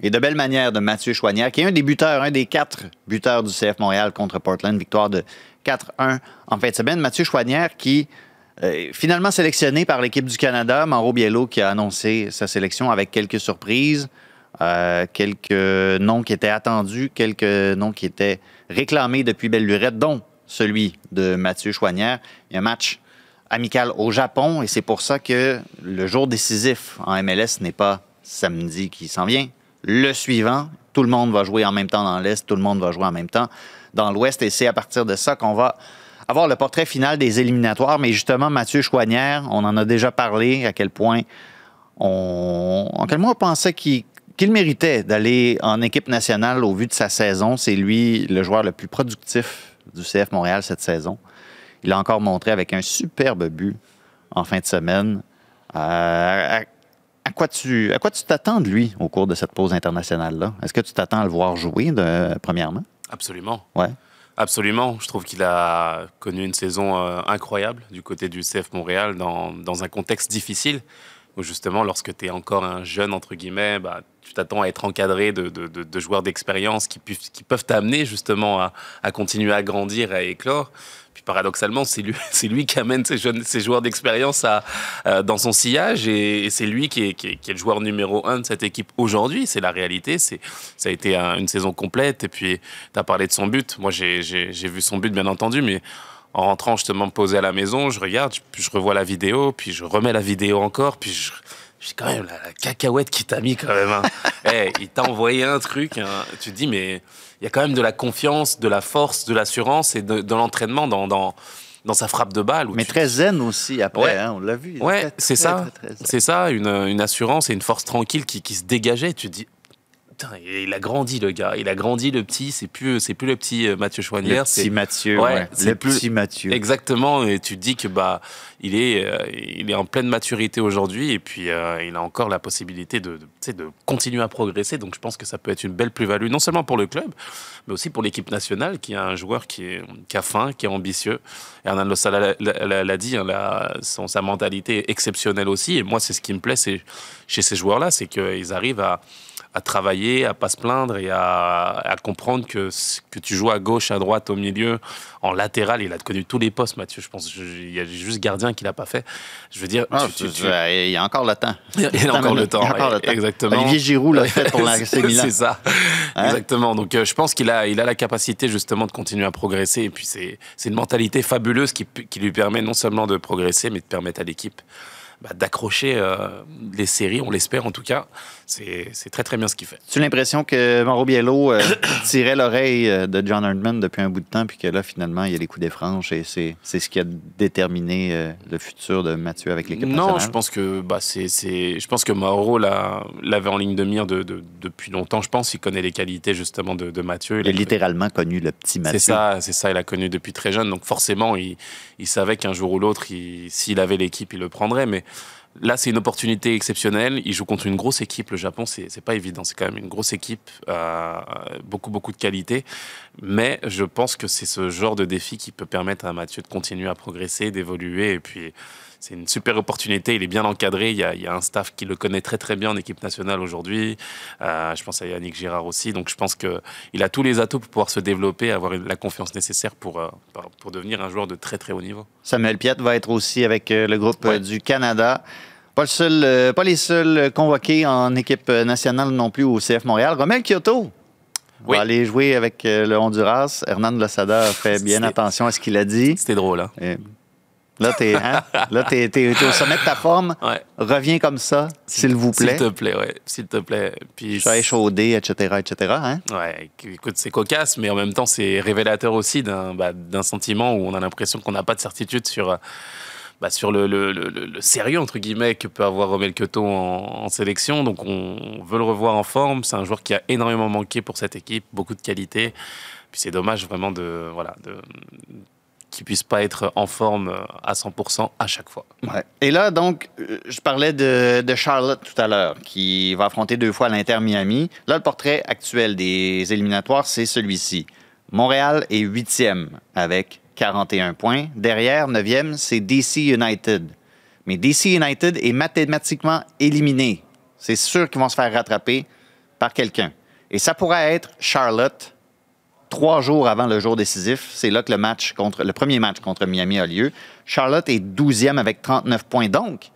et de belle manière de Mathieu Chouanière, qui est un des buteurs, un des quatre buteurs du CF Montréal contre Portland, victoire de 4-1 en fin de semaine. Mathieu Chouanière qui euh, finalement sélectionné par l'équipe du Canada, Mauro Biello qui a annoncé sa sélection avec quelques surprises, euh, quelques noms qui étaient attendus, quelques noms qui étaient réclamés depuis belle lurette, dont celui de Mathieu Chouanière. Il y a un match amical au Japon et c'est pour ça que le jour décisif en MLS n'est pas samedi qui s'en vient. Le suivant, tout le monde va jouer en même temps dans l'Est, tout le monde va jouer en même temps dans l'Ouest et c'est à partir de ça qu'on va avoir le portrait final des éliminatoires. Mais justement, Mathieu Chouanière, on en a déjà parlé, à quel point on, en quel point on pensait qu'il méritait d'aller en équipe nationale au vu de sa saison. C'est lui le joueur le plus productif du CF Montréal cette saison. Il a encore montré avec un superbe but en fin de semaine. Euh, à, quoi tu à quoi tu t'attends de lui au cours de cette pause internationale-là? Est-ce que tu t'attends à le voir jouer, de, premièrement? Absolument. Ouais. Absolument. Je trouve qu'il a connu une saison euh, incroyable du côté du CF Montréal dans, dans un contexte difficile où justement, lorsque tu es encore un jeune, entre guillemets, bah, tu t'attends à être encadré de, de, de, joueurs d'expérience qui, qui, peuvent t'amener justement à, à, continuer à grandir, à éclore. Puis paradoxalement, c'est lui, c'est lui qui amène ces, jeunes, ces joueurs d'expérience à, dans son sillage et, c'est lui qui est, qui, est, le joueur numéro un de cette équipe aujourd'hui. C'est la réalité. C'est, ça a été une saison complète. Et puis, tu as parlé de son but. Moi, j'ai, j'ai, vu son but, bien entendu, mais en rentrant justement me poser à la maison, je regarde, puis je revois la vidéo, puis je remets la vidéo encore, puis je, je quand même la, cacahuète qui t'a mis quand même. Hein. hey, il t'a envoyé un truc. Hein. Tu te dis mais il y a quand même de la confiance, de la force, de l'assurance et de, de l'entraînement dans, dans, dans sa frappe de balle. Mais très zen aussi après, ouais. hein, on l'a vu. Ouais, c'est ça. C'est ça, une, une, assurance et une force tranquille qui, qui se dégageait. Tu te dis, Putain, il a grandi le gars, il a grandi le petit, c'est plus c'est plus le petit euh, Mathieu Chouanière, le petit Mathieu, ouais, ouais. le plus... petit Mathieu. Exactement, et tu te dis que bah il est euh, il est en pleine maturité aujourd'hui et puis euh, il a encore la possibilité de de, de continuer à progresser. Donc je pense que ça peut être une belle plus-value non seulement pour le club, mais aussi pour l'équipe nationale qui a un joueur qui est qui a faim, qui est ambitieux. Hernan Losala l'a dit, hein, la, son, sa mentalité est exceptionnelle aussi et moi c'est ce qui me plaît c'est chez ces joueurs là, c'est qu'ils arrivent à à travailler, à pas se plaindre et à, à, comprendre que, que tu joues à gauche, à droite, au milieu, en latéral. Il a connu tous les postes, Mathieu. Je pense il y a juste gardien qui l'a pas fait. Je veux dire, ah, tu, tu, tu... il y a encore le temps. Il y a, encore, le temps. Il y a encore le temps. Exactement. Olivier Giroud l'a fait pour la C'est ça. Hein? Exactement. Donc, euh, je pense qu'il a, il a la capacité justement de continuer à progresser. Et puis, c'est, c'est une mentalité fabuleuse qui, qui lui permet non seulement de progresser, mais de permettre à l'équipe bah, d'accrocher euh, les séries, on l'espère en tout cas. C'est très très bien ce qu'il fait. Tu as l'impression que Mauro Biello euh, tirait l'oreille euh, de John Herdman depuis un bout de temps, puis que là finalement il y a les coups des franches et c'est ce qui a déterminé euh, le futur de Mathieu avec l'équipe nationale? Non, je pense que bah, c'est je pense que Mauro l'avait en ligne de mire de, de, depuis longtemps. Je pense qu'il connaît les qualités justement de, de Mathieu. Il, il a littéralement connu le petit Mathieu. C'est ça, c'est ça. Il a connu depuis très jeune, donc forcément il, il savait qu'un jour ou l'autre, s'il avait l'équipe, il le prendrait, mais Là, c'est une opportunité exceptionnelle. Il joue contre une grosse équipe. Le Japon, c'est pas évident. C'est quand même une grosse équipe, euh, beaucoup, beaucoup de qualité. Mais je pense que c'est ce genre de défi qui peut permettre à Mathieu de continuer à progresser, d'évoluer. Et puis, c'est une super opportunité. Il est bien encadré. Il y, a, il y, a, un staff qui le connaît très très bien en équipe nationale aujourd'hui. Euh, je pense à Yannick Girard aussi. Donc je pense qu'il a tous les atouts pour pouvoir se développer, avoir la confiance nécessaire pour, euh, pour devenir un joueur de très très haut niveau. Samuel Piette va être aussi avec euh, le groupe ouais. du Canada. Pas, le seul, pas les seuls convoqués en équipe nationale non plus au CF Montréal. Romel Kyoto oui. va aller jouer avec le Honduras. Hernan Losada fait bien attention à ce qu'il a dit. C'était drôle, hein? Et Là, t'es hein? Au sommet de ta forme. Ouais. Reviens comme ça, s'il vous plaît. S'il te plaît, ouais. S'il te plaît. Puis, Chat échaudé, etc., etc. Hein? Ouais, écoute, c'est cocasse, mais en même temps, c'est révélateur aussi d'un bah, sentiment où on a l'impression qu'on n'a pas de certitude sur, bah, sur le, le- le- sérieux, entre guillemets, que peut avoir Romel Kyoto en, en sélection. Donc, on veut le revoir en forme. C'est un joueur qui a énormément manqué pour cette équipe, beaucoup de qualité. Puis c'est dommage vraiment de, voilà, de, qu'il puisse pas être en forme euh, à 100% à chaque fois. Et là, donc, euh, je parlais de, de Charlotte tout à l'heure, qui va affronter deux fois l'Inter Miami. Là, le portrait actuel des éliminatoires, c'est celui-ci. Montréal est huitième avec 41 points. Derrière, neuvième, c'est DC United. Mais DC United est mathématiquement éliminé. C'est sûr qu'ils vont se faire rattraper par quelqu'un. Et ça pourrait être Charlotte, trois jours avant le jour décisif. C'est là que le match contre le premier match contre Miami a lieu. Charlotte est 12e avec 39 points. Donc,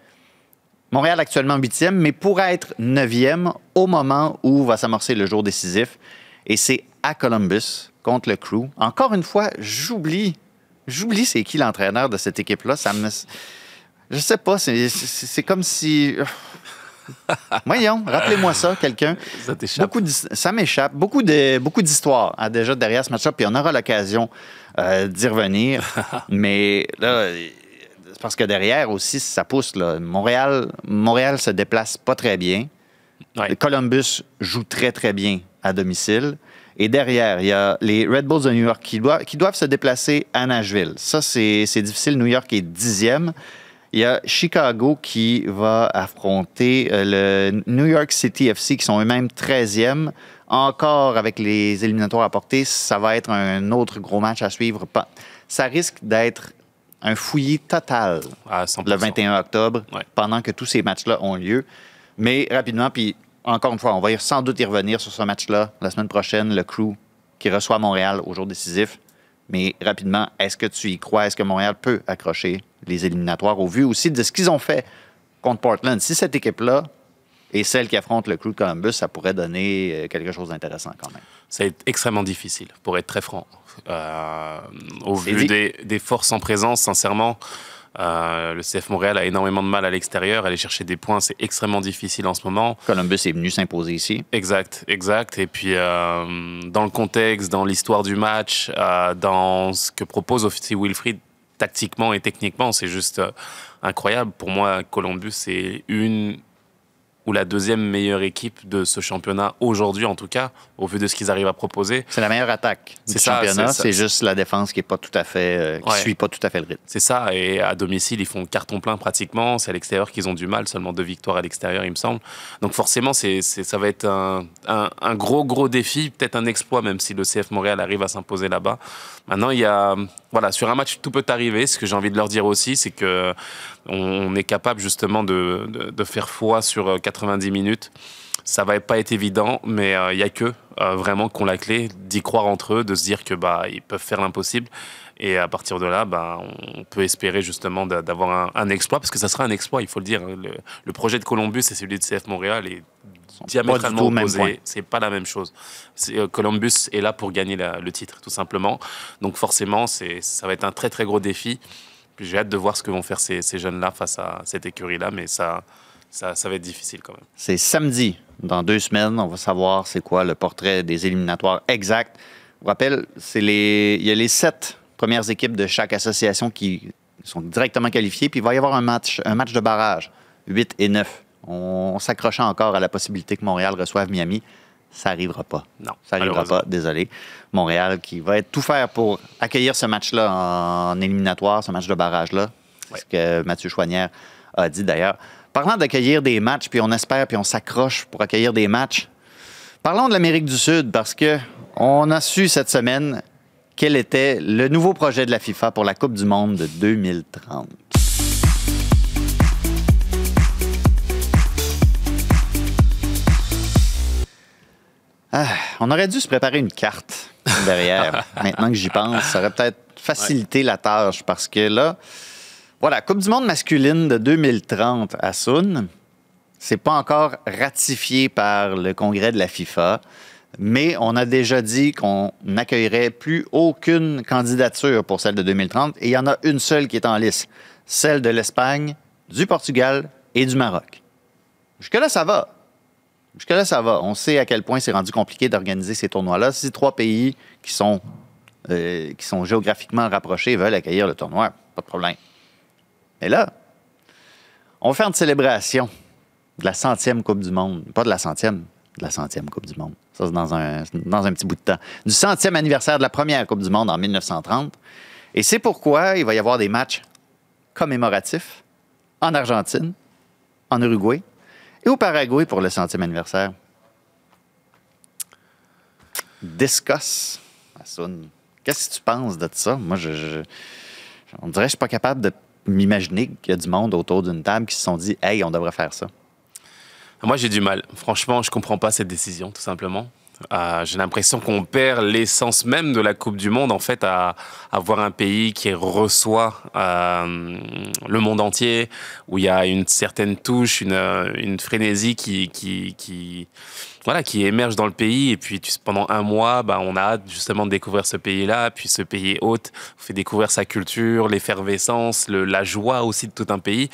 Montréal actuellement 8e, mais pourrait être 9e au moment où va s'amorcer le jour décisif. Et c'est à Columbus contre le Crew. Encore une fois, j'oublie. J'oublie c'est qui l'entraîneur de cette équipe-là. Ça me. Je sais pas, c'est- comme si. Voyons, rappelez-moi ça, quelqu'un. Ça t'échappe. Ça m'échappe. Beaucoup de beaucoup d'histoires hein, déjà derrière ce match-up, puis on aura l'occasion euh, d'y revenir. Mais là, c'est parce que derrière aussi, ça pousse. Là. Montréal, Montréal se déplace pas très bien. Ouais. Columbus joue très, très bien à domicile. Et derrière, il y a les Red Bulls de New York qui doivent, qui doivent se déplacer à Nashville. Ça, c'est difficile. New York est dixième. Il y a Chicago qui va affronter euh, le New York City FC qui sont eux-mêmes 13e. Encore avec les éliminatoires à porter, ça va être un autre gros match à suivre. Ça risque d'être un fouillis total À 100%. le 21 octobre, Ouais. pendant que tous ces matchs-là ont lieu. Mais rapidement, puis encore une fois, on va sans doute y revenir sur ce match-là la semaine prochaine, le crew qui reçoit Montréal au jour décisif. Mais rapidement, est-ce que tu y crois? Est-ce que Montréal peut accrocher les éliminatoires au vu aussi de ce qu'ils ont fait contre Portland? Si cette équipe-là est celle qui affronte le crew de Columbus, ça pourrait donner euh, quelque chose d'intéressant quand même. Ça va être extrêmement difficile, pour être très franc. Euh, au C'est vu des forces en présence, sincèrement, euh, le CF Montréal a énormément de mal à l'extérieur. Aller chercher des points, c'est extrêmement difficile en ce moment. Columbus est venu s'imposer ici. Exact, exact. Et puis, euh, dans le contexte, dans l'histoire du match, euh, dans ce que propose aussi Wilfried tactiquement et techniquement, c'est juste incroyable. Pour moi, Columbus, c'est une ou la deuxième meilleure équipe de ce championnat aujourd'hui, en tout cas, au vu de ce qu'ils arrivent à proposer. C'est la meilleure attaque du ça, championnat. c'est juste la défense qui est pas tout à fait, euh, qui Ouais. suit pas tout à fait le rythme. C'est ça, et à domicile, ils font carton plein pratiquement. C'est à l'extérieur qu'ils ont du mal, seulement deux victoires à l'extérieur, il me semble. Donc forcément, c'est- ça va être un, un- un gros, gros défi, peut-être un exploit, même si le CF Montréal arrive à s'imposer là-bas. Maintenant, il y a, voilà, sur un match, tout peut arriver. Ce que j'ai envie de leur dire aussi, c'est que on est capable justement de, de- de faire foi sur euh, 90 minutes. Ça va pas être évident, mais il y a que euh, vraiment qu'on la clé d'y croire entre eux, de se dire que bah ils peuvent faire l'impossible. Et à partir de là, bah, on peut espérer justement d'a- d'avoir un, un exploit, parce que ça sera un exploit, il faut le dire. hein. Le, le projet de Columbus et celui de CF Montréal est diamétralement opposé. C'est pas la même chose. Euh, Columbus est là pour gagner la- le titre, tout simplement. Donc forcément, ça va être un très très gros défi. J'ai hâte de voir ce que vont faire ces, jeunes-là face à cette écurie-là, mais ça, ça, va être difficile quand même. C'est samedi. Dans deux semaines, on va savoir c'est quoi le portrait des éliminatoires exact. Je vous rappelle, c'est les, il y a les sept premières équipes de chaque association qui sont directement qualifiées, puis il va y avoir un match, un match de barrage, 8 et 9. On, s'accrochait encore à la possibilité que Montréal reçoive Miami. Ça n'arrivera pas. Non, Ça n'arrivera pas, désolé. Montréal qui va être tout faire pour accueillir ce match-là en éliminatoire, ce match de barrage-là. C'est ce que Mathieu Chouanière a dit d'ailleurs. Parlant d'accueillir des matchs, puis on espère, puis on s'accroche pour accueillir des matchs, parlons de l'Amérique du Sud parce que on a su cette semaine quel était le nouveau projet de la FIFA pour la Coupe du Monde de 2030. Ah, on aurait dû se préparer une carte derrière. Maintenant que j'y pense, ça aurait peut-être facilité la tâche parce que là, voilà, Coupe du monde masculine de 2030 à Sun, c'est pas encore ratifié par le congrès de la FIFA. Mais on a déjà dit qu'on n'accueillerait plus aucune candidature pour celle de 2030 et il y en a une seule qui est en liste, celle de l'Espagne, du Portugal et du Maroc. Jusque-là, ça va. Jusque-là, ça va. On sait à quel point c'est rendu compliqué d'organiser ces tournois-là. Si trois pays qui sont, euh, géographiquement rapprochés veulent accueillir le tournoi, pas de problème. Mais là, on va faire une célébration de la centième Coupe du Monde. Pas de la centième, de la centième Coupe du Monde. Ça, c'est dans un, dans un petit bout de temps. Du centième anniversaire de la première Coupe du Monde en 1930. Et c'est pourquoi il va y avoir des matchs commémoratifs en Argentine, en Uruguay et au Paraguay pour le centième anniversaire. Hassoun. Qu'est-ce que tu penses de ça? Moi, je, je- on dirait que je suis pas capable de m'imaginer qu'il y a du monde autour d'une table qui se sont dit Hey, on devrait faire ça. Moi, j'ai du mal. Franchement, je comprends pas cette décision, tout simplement. Euh, j'ai l'impression qu'on perd l'essence même de la Coupe du Monde, en fait, à avoir un pays qui reçoit euh, le monde entier, où il y a une certaine touche, une, une frénésie qui, voilà, qui émerge dans le pays. Et puis, pendant un mois, bah, on a hâte justement de découvrir ce pays-là. Puis, ce pays hôte fait découvrir sa culture, l'effervescence, le- la joie aussi de tout un pays.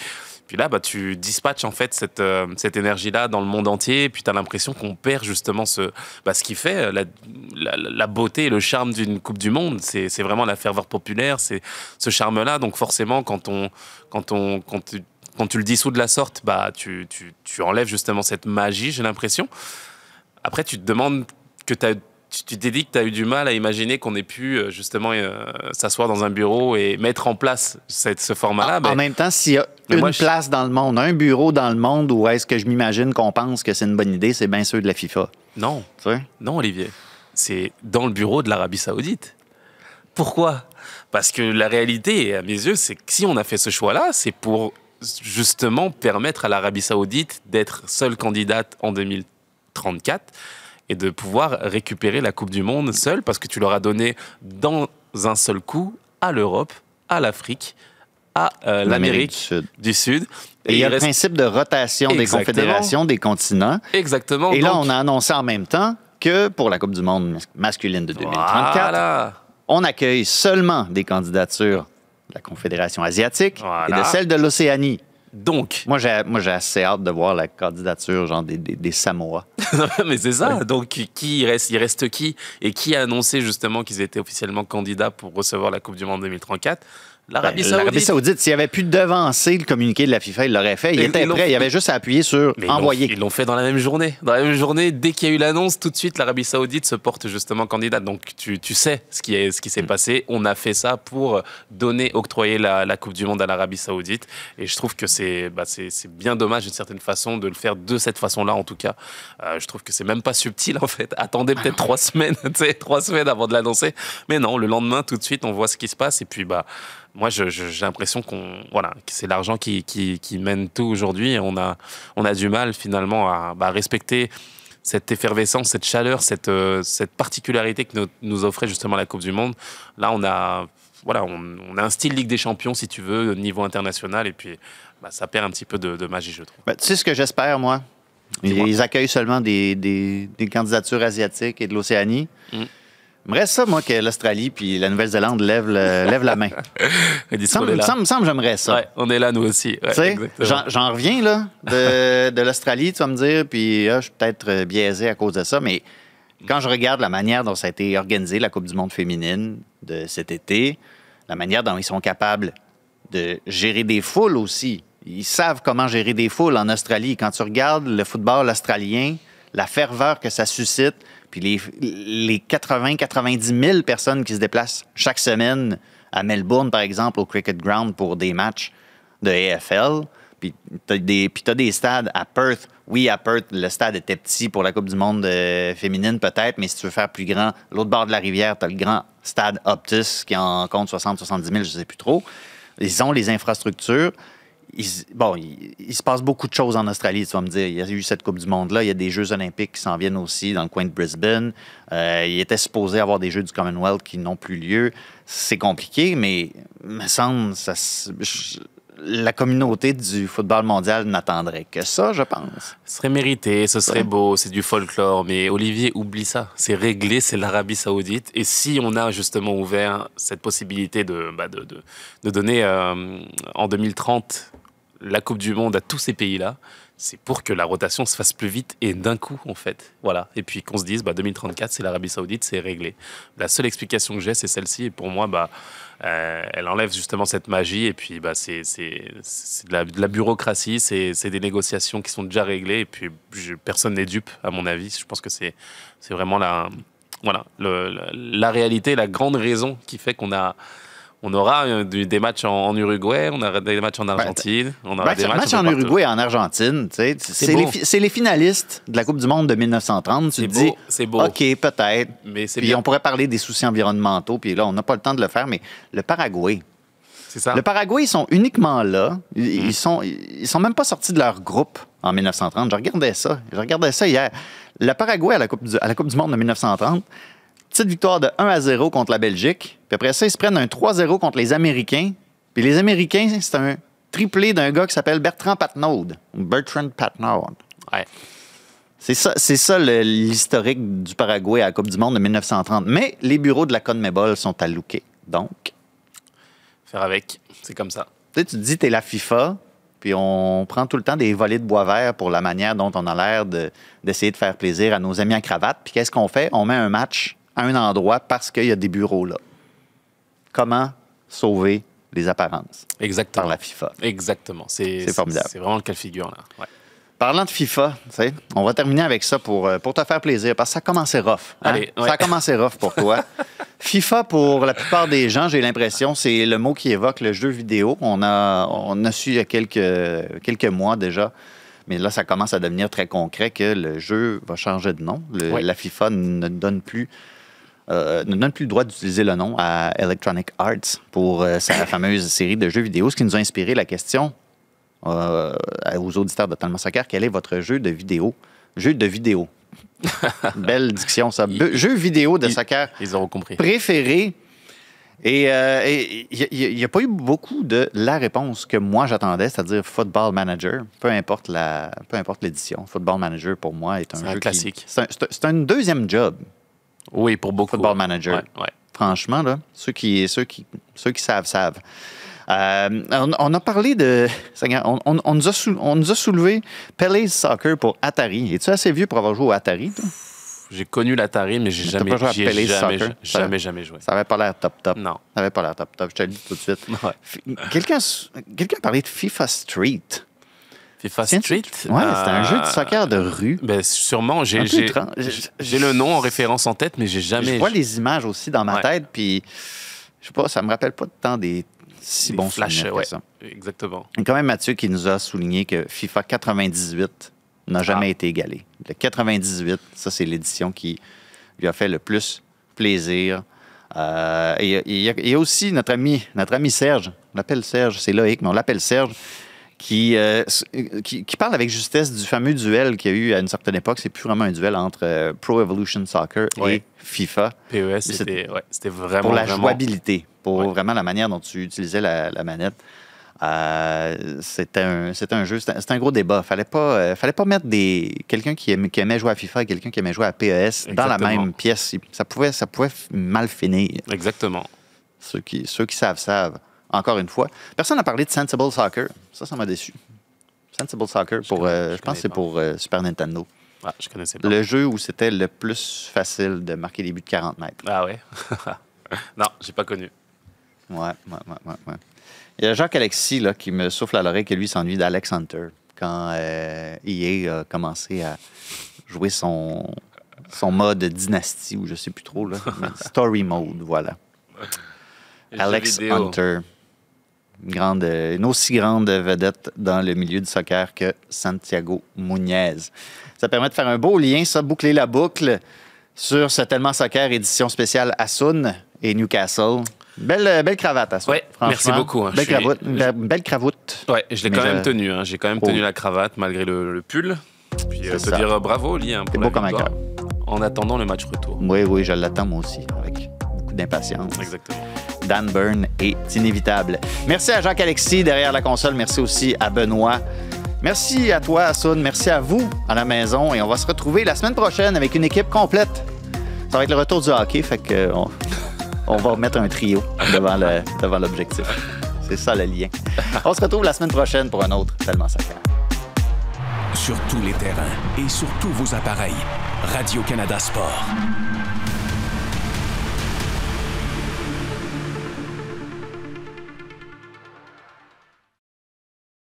Puis là, bah, tu dispatches en fait cette, euh, cette énergie-là dans le monde entier. Et puis tu as l'impression qu'on perd justement ce, bah, ce qui fait euh, la, la, beauté et le charme d'une Coupe du Monde. C'est c'est vraiment la ferveur populaire, c'est ce charme-là. Donc forcément, quand, on, quand, on, quand, tu, quand tu le dissous de la sorte, bah, tu, tu, tu enlèves justement cette magie, j'ai l'impression. Après, tu te demandes que tu as tu tu t'es dit que tu as eu du mal à imaginer qu'on ait pu euh, justement euh, s'asseoir dans un bureau et mettre en place cette, ce format-là. en Ben, même temps, s'il y a une moi, je- place dans le monde, un bureau dans le monde où est-ce que je m'imagine qu'on pense que c'est une bonne idée, c'est bien ceux de la FIFA. non, Tu sais? Non, Olivier. C'est dans le bureau de l'Arabie Saoudite. Pourquoi? Parce que la réalité, à mes yeux, c'est que si on a fait ce choix-là, c'est pour justement permettre à l'Arabie Saoudite d'être seule candidate en 2034 et de pouvoir récupérer la Coupe du Monde seule parce que tu leur as donné dans un seul coup à l'Europe, à l'Afrique, à euh, l'Amérique du Sud. du Sud. Et il y a le principe de rotation des confédérations, des continents. Exactement. Et là, on a annoncé en même temps que pour la Coupe du Monde mas- masculine de 2034, Voilà. on accueille seulement des candidatures de la Confédération asiatique et de celle de l'Océanie. Donc, Moi, j'ai moi, j'ai assez hâte de voir la candidature genre des, des, des Samoa. mais c'est ça. Donc, qui il reste, il reste qui? Et qui a annoncé justement qu'ils étaient officiellement candidats pour recevoir la Coupe du Monde 2034 L'Arabie Ben, Saoudite. L'Arabie Saoudite, s'il avait pu devancer le communiqué de la FIFA, il l'aurait fait. Il était prêt. Il avait juste à appuyer sur Mais ils l'ont- envoyer. Ils l'ont fait dans la même journée. Dans la même journée, dès qu'il y a eu l'annonce, tout de suite, l'Arabie Saoudite se porte justement candidate. Donc, tu, tu sais ce qui est- ce qui s'est Mm. passé. On a fait ça pour donner, octroyer la, la Coupe du Monde à l'Arabie Saoudite. Et je trouve que c'est bah, c'est c'est bien dommage d'une certaine façon de le faire de cette façon-là, en tout cas. Euh, je trouve que c'est même pas subtil, en fait. Attendez peut-être trois semaines, tu sais, trois semaines avant de l'annoncer. Mais non, le lendemain, tout de suite, on voit ce qui se passe. Et puis, bah, moi, j'ai l'impression qu'on, voilà, que c'est l'argent qui, qui, qui mène tout aujourd'hui. Et On a, on a du mal finalement à bah, respecter cette effervescence, cette chaleur, cette, euh, cette particularité que nous, nous offrait justement la Coupe du Monde. Là, on a, voilà, on, on a un style Ligue des Champions, si tu veux, au niveau international. Et puis, bah, ça perd un petit peu de, de magie, je trouve. Ben, tu sais ce que j'espère, moi? Ils accueillent seulement des, des- des candidatures asiatiques et de l'Océanie. Mm. Il me reste ça, moi, que l'Australie puis la Nouvelle-Zélande lèvent, la main. Est me semble j'aimerais ça. Ouais, on est là, nous aussi. Ouais, Tu sais, exactement. J'en reviens là, de, de l'Australie, tu vas me dire, puis ah, je suis peut-être euh, biaisé à cause de ça, mais quand je regarde la manière dont ça a été organisé, la Coupe du monde féminine de cet été, la manière dont ils sont capables de gérer des foules aussi. Ils savent comment gérer des foules en Australie. Quand tu regardes le football australien, la ferveur que ça suscite, puis les, les 80-90 000 personnes qui se déplacent chaque semaine à Melbourne, par exemple, au Cricket Ground pour des matchs de AFL. Puis t'as des, puis t'as des stades à Perth. Oui, à Perth, le stade était petit pour la Coupe du monde euh, féminine, peut-être, mais si tu veux faire plus grand, l'autre bord de la rivière, t'as le grand stade Optus qui en compte 60-70 000, je sais plus trop. Ils ont les infrastructures. Bon, il, il se passe beaucoup de choses en Australie, tu vas me dire. Il y a eu cette Coupe du Monde-là. Il y a des Jeux olympiques qui s'en viennent aussi dans le coin de Brisbane. Euh, il était supposé avoir des Jeux du Commonwealth qui n'ont plus lieu. C'est compliqué, mais me semble, ça, je- la communauté du football mondial n'attendrait que ça, je pense. Ce serait mérité, ce serait beau, c'est du folklore, mais Olivier, oublie ça. C'est réglé, c'est l'Arabie Saoudite. Et si on a justement ouvert cette possibilité de, bah, de, de, de donner euh, en 2030 la Coupe du Monde à tous ces pays-là, c'est pour que la rotation se fasse plus vite et d'un coup, en fait. Voilà. Et puis qu'on se dise, bah, 2034, c'est l'Arabie Saoudite, c'est réglé. La seule explication que j'ai, c'est celle-ci. Et pour moi, bah, euh, elle enlève justement cette magie. Et puis, bah, c'est de, la- bureaucratie, c'est des négociations qui sont déjà réglées. Et puis, personne n'est dupe, à mon avis. Je pense que c'est vraiment la, voilà, la réalité, la grande raison qui fait qu'on a. On aura des matchs en, Uruguay, on aura des matchs en Argentine, on aura Match, des matchs, match en partout. Uruguay et en Argentine, c'est les, finalistes de la Coupe du Monde de 1930. Tu dis, beau, c'est beau. OK, peut-être. Mais Puis bien. on pourrait parler des soucis environnementaux, puis là, on n'a pas le temps de le faire, mais le Paraguay. C'est ça. Le Paraguay, ils sont uniquement là. Ils, Mm. ils sont, ils sont même pas sortis de leur groupe en 1930. Je regardais ça. Je regardais ça hier. Le Paraguay à la Coupe du, à la coupe du Monde de 1930, petite victoire de 1 à 0 contre la Belgique. Puis après ça, ils se prennent un 3-0 contre les Américains. Puis les Américains, c'est un triplé d'un gars qui s'appelle Bertrand Patnaud. Bertrand Patnaud. Ouais. C'est ça, c'est ça l'historique du Paraguay à la Coupe du Monde de 1930. Mais les bureaux de la CONMEBOL sont à Luque. Donc, Faire avec, c'est comme ça. tu sais, tu te dis, t'es la FIFA, puis on prend tout le temps des volets de bois vert pour la manière dont on a l'air de- d'essayer de faire plaisir à nos amis en cravate. Puis qu'est-ce qu'on fait? On met un match à un endroit parce qu'il y a des bureaux là. Comment sauver les apparences Exactement. par la FIFA? Exactement. C'est formidable. C'est vraiment le cas de figure, là. Ouais. Parlant de FIFA, on va terminer avec ça pour, euh, pour te faire plaisir, parce que ça a commencé rough. hein? Allez, Ça a commencé rough pour toi. FIFA, pour la plupart des gens, j'ai l'impression, c'est le mot qui évoque le jeu vidéo. On a, on a su il y a quelques, quelques mois déjà, mais là, ça commence à devenir très concret que le jeu va changer de nom. Le- Ouais. La FIFA ne donne plus euh, ne donne plus le droit d'utiliser le nom à Electronic Arts pour euh, sa fameuse série de jeux vidéo, ce qui nous a inspiré la question euh, aux auditeurs de Talma Soccer, quel est votre jeu de vidéo? Jeu de vidéo. Belle diction, ça. Jeu vidéo de soccer Ils compris. préféré. Et il n'y a, pas eu beaucoup de la réponse que moi j'attendais, c'est-à-dire Football Manager, peu importe la, peu importe l'édition. Football Manager pour moi est un jeu un qui- classique. Un, c'est un deuxième job. Oui, pour beaucoup. Football. Manager. Ouais, ouais. Franchement, là, ceux qui, ceux qui, ceux qui savent, savent. Euh, on, on a parlé de. On, on- on nous a sou- on nous a soulevé Pele's Soccer pour Atari. Es-tu assez vieux pour avoir joué au Atari, toi? J'ai connu l'Atari, mais j'ai jamais, pas joué à jamais, Soccer? jamais, jamais joué. Ça avait pas l'air top top. Non. Ça avait pas l'air top top. Je te le dis tout de suite. Ouais. Fi- Quelqu'un quelqu'un a parlé de FIFA Street. FIFA Street. Ouais, c'est un jeu de euh, soccer de rue. Ben, sûrement, j'ai le nom en référence en tête, mais j'ai jamais. Je vois les images aussi dans ma Ouais. tête, puis je sais pas, ça me rappelle pas tant des si des bons flashs, ouais. ça. Exactement. Il y a quand même Mathieu qui nous a souligné que FIFA 98 n'a jamais Ah. été égalé. Le 98, ça, c'est l'édition qui lui a fait le plus plaisir. Euh, et il y a aussi notre ami, notre ami Serge, on l'appelle Serge, c'est Loïc, mais on l'appelle Serge, qui, euh, s- qui, qui parle avec justesse du fameux duel qu'il y a eu à une certaine époque. C'est plus vraiment un duel entre euh, Pro Evolution Soccer et. FIFA PES, c'était- c'était ouais, vraiment. pour la vraiment- jouabilité, pour Ouais. vraiment la manière dont tu utilisais la, la manette. Euh, c'était un, un jeu, c'était un- gros débat. Fallait pas, euh, fallait pas mettre des quelqu'un qui aimait, qui aimait jouer à FIFA et quelqu'un qui aimait jouer à PES dans la même pièce. Ça pouvait, ça pouvait mal finir. Exactement. Ceux qui, ceux qui savent savent. Encore une fois, personne n'a parlé de Sensible Soccer. Ça, ça m'a déçu. Sensible Soccer pour, connais- euh, je je pense que c'est pour euh, Super Nintendo. Ah, je connaissais pas. Le jeu où c'était le plus facile de marquer des buts de 40 mètres. Ah ouais? non, j'ai pas connu. Ouais, ouais, ouais, ouais, ouais. Il y a Jacques-Alexis là, qui me souffle à l'oreille que lui s'ennuie d'Alex Hunter quand euh, EA a commencé à jouer son, son mode dynastie ou je sais plus trop. Là, story mode, voilà. Alex. Hunter. Une, grande, une aussi grande vedette dans le milieu du soccer que Santiago Muñez. Ça permet de faire un beau lien, ça, boucler la boucle sur ce Tellement Soccer édition spéciale Asun et Newcastle. Belle, belle cravate, Asun. Ouais, franchement. merci beaucoup, hein. Belle, suis- cravoute, belle, belle cravoute. Ouais, je l'ai quand je- même tenu. hein. J'ai quand même Oh. tenu la cravate malgré le, le pull. Puis euh, te ça. dire euh, bravo, Oli, hein, T'es beau comme un victoire. En attendant le match retour. Oui, oui, je l'attends moi aussi, avec beaucoup d'impatience. Exactement. Dan Byrne est inévitable. Merci à Jacques-Alexis derrière la console. Merci aussi à Benoît. Merci à toi, Assoun. Merci à vous à la maison. Et on va se retrouver la semaine prochaine avec une équipe complète. Ça va être le retour du hockey, fait que on, va remettre un trio devant le- devant l'objectif. C'est ça le lien. On se retrouve la semaine prochaine pour un autre Tellement Soccer. Sur tous les terrains et sur tous vos appareils. Radio-Canada Sport.